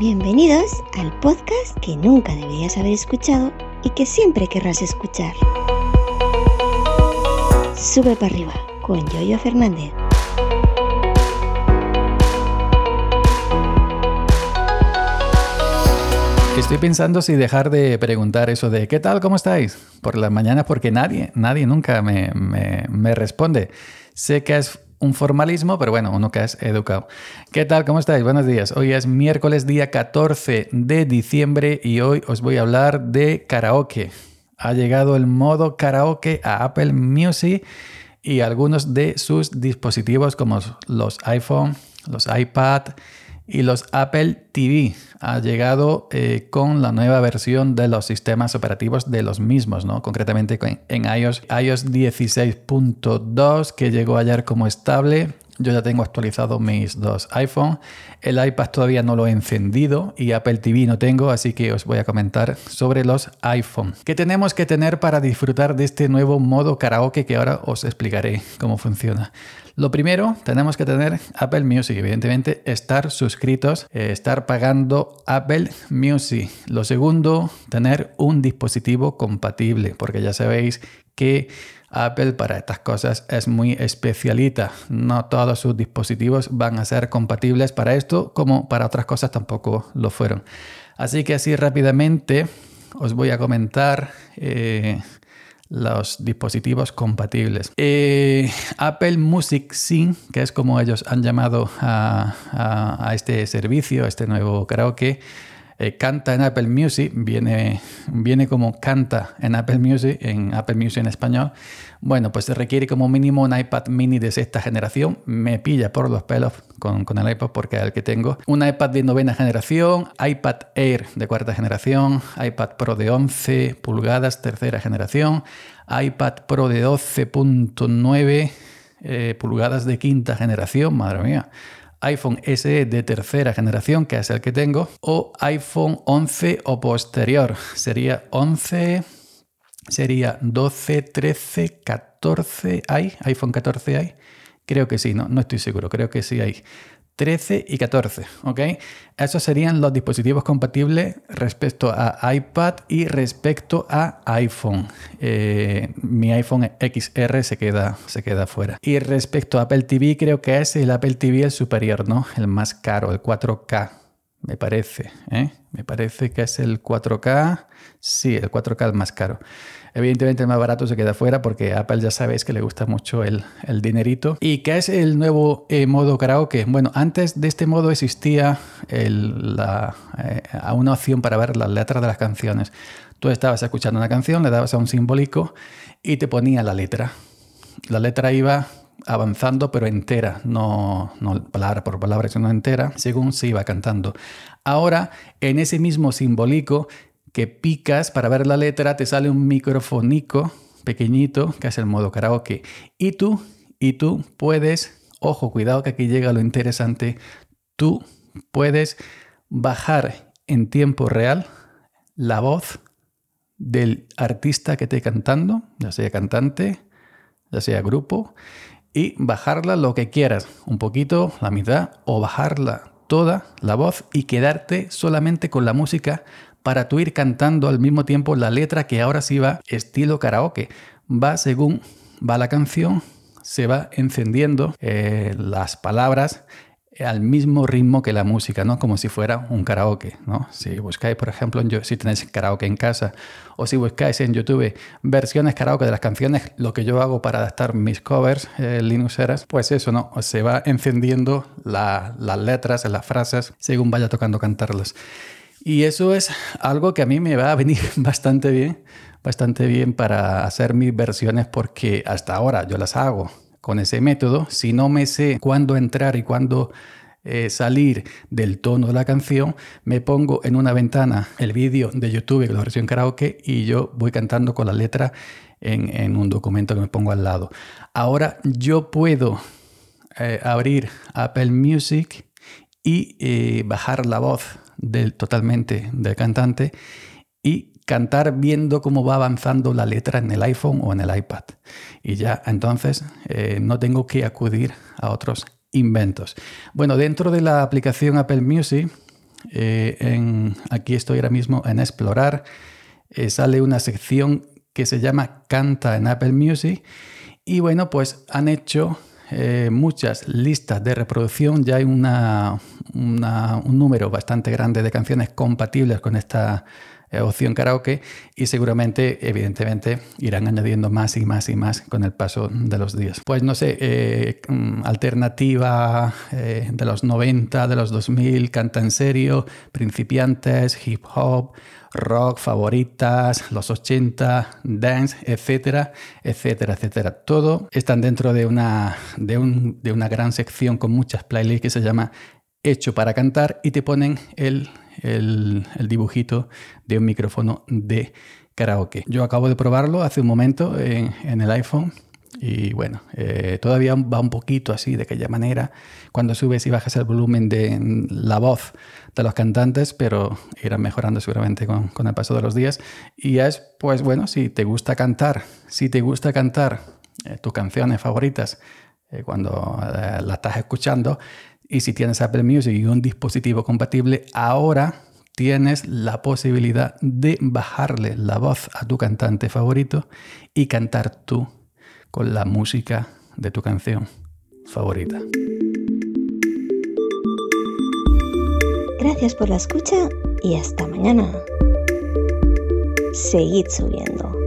Bienvenidos al podcast que nunca deberías haber escuchado y que siempre querrás escuchar. Sube para arriba con Yoyo Fernández. Estoy pensando si dejar de preguntar eso de ¿qué tal? ¿Cómo estáis? Por las mañanas porque nadie, nadie nunca me, me, me responde. Sé que es un formalismo, pero bueno, uno que es educado. ¿Qué tal? ¿Cómo estáis? Buenos días. Hoy es miércoles día 14 de diciembre y hoy os voy a hablar de karaoke. Ha llegado el modo karaoke a Apple Music y algunos de sus dispositivos como los iPhone, los iPad y los Apple TV ha llegado eh, con la nueva versión de los sistemas operativos de los mismos, ¿no? Concretamente en iOS, iOS 16.2 que llegó ayer como estable. Yo ya tengo actualizado mis dos iPhone. El iPad todavía no lo he encendido y Apple TV no tengo, así que os voy a comentar sobre los iPhone. ¿Qué tenemos que tener para disfrutar de este nuevo modo karaoke que ahora os explicaré cómo funciona? Lo primero, tenemos que tener Apple Music, evidentemente estar suscritos, eh, estar pagando Apple Music. Lo segundo, tener un dispositivo compatible, porque ya sabéis que Apple para estas cosas es muy especialita. No todos sus dispositivos van a ser compatibles para esto, como para otras cosas tampoco lo fueron. Así que así rápidamente os voy a comentar eh, los dispositivos compatibles. Eh, Apple Music Sync, que es como ellos han llamado a, este servicio, a este nuevo karaoke, eh, canta en Apple Music, viene, viene como canta en Apple Music, en Apple Music en español. Bueno, pues se requiere como mínimo un iPad mini de sexta generación. Me pilla por los pelos con, el iPad porque es el que tengo. Un iPad de novena generación, iPad Air de cuarta generación, iPad Pro de 11 pulgadas, tercera generación, iPad Pro de 12.9 eh, pulgadas de quinta generación, madre mía iPhone SE de tercera generación, que es el que tengo, o iPhone 11 o posterior. Sería 11, sería 12, 13, 14, ¿hay? iPhone 14 hay. Creo que sí, no, no estoy seguro, creo que sí hay. 13 y 14, ¿ok? Esos serían los dispositivos compatibles respecto a iPad y respecto a iPhone. Eh, mi iPhone XR se queda, se queda fuera. Y respecto a Apple TV, creo que es el Apple TV el superior, ¿no? El más caro, el 4K, me parece, ¿eh? Me parece que es el 4K, sí, el 4K el más caro. Evidentemente el más barato se queda fuera porque Apple ya sabéis que le gusta mucho el, dinerito. ¿Y qué es el nuevo eh, modo karaoke? Bueno, antes de este modo existía la, eh, una opción para ver las letras de las canciones. Tú estabas escuchando una canción, le dabas a un simbólico y te ponía la letra. La letra iba avanzando pero entera, no, no palabra por palabra, sino entera, según se iba cantando. Ahora, en ese mismo simbólico que picas para ver la letra, te sale un microfonico pequeñito, que es el modo karaoke. Y tú, y tú puedes, ojo, cuidado que aquí llega lo interesante, tú puedes bajar en tiempo real la voz del artista que esté cantando, ya sea cantante, ya sea grupo, y bajarla lo que quieras, un poquito, la mitad, o bajarla toda la voz y quedarte solamente con la música para tú ir cantando al mismo tiempo la letra que ahora sí va estilo karaoke. Va según va la canción, se va encendiendo eh, las palabras al mismo ritmo que la música, ¿no? Como si fuera un karaoke, ¿no? Si buscáis, por ejemplo, si tenéis karaoke en casa o si buscáis en YouTube versiones karaoke de las canciones, lo que yo hago para adaptar mis covers eh, Linuxeras, pues eso, ¿no? Se va encendiendo las letras, las frases, según vaya tocando cantarlas. Y eso es algo que a mí me va a venir bastante bien, bastante bien para hacer mis versiones porque hasta ahora yo las hago con ese método. Si no me sé cuándo entrar y cuándo eh, salir del tono de la canción, me pongo en una ventana el vídeo de YouTube, la versión karaoke, y yo voy cantando con la letra en, un documento que me pongo al lado. Ahora yo puedo eh, abrir Apple Music y eh, bajar la voz del, totalmente del cantante y cantar viendo cómo va avanzando la letra en el iPhone o en el iPad. Y ya entonces eh, no tengo que acudir a otros inventos. Bueno, dentro de la aplicación Apple Music Eh, en, aquí estoy ahora mismo en Explorar. Eh, sale una sección que se llama Canta en Apple Music. Y bueno, pues han hecho muchas listas de reproducción. Ya hay una, un número bastante grande de canciones compatibles con esta eh, opción karaoke y seguramente, evidentemente, irán añadiendo más y más y más con el paso de los días. Pues no sé, eh, mm, alternativa eh, de los 90, de los 2000, canta en serio, principiantes, hip hop, rock, favoritas, los 80, dance, etcétera, etcétera, etcétera. Todo están dentro de una, de, un, de una gran sección con muchas playlists que se llama Hecho para cantar y te ponen el el, dibujito de un micrófono de karaoke. Yo acabo de probarlo hace un momento en, el iPhone y bueno, eh, todavía va un poquito así, de aquella manera, cuando subes y bajas el volumen de la voz de los cantantes, pero irá mejorando seguramente con, el paso de los días. Y es, pues bueno, si te gusta cantar, si te gusta cantar eh, tus canciones favoritas eh, cuando la estás escuchando, y si tienes Apple Music y un dispositivo compatible, ahora tienes la posibilidad de bajarle la voz a tu cantante favorito y cantar tú con la música de tu canción favorita. Gracias por la escucha y hasta mañana. Seguid subiendo.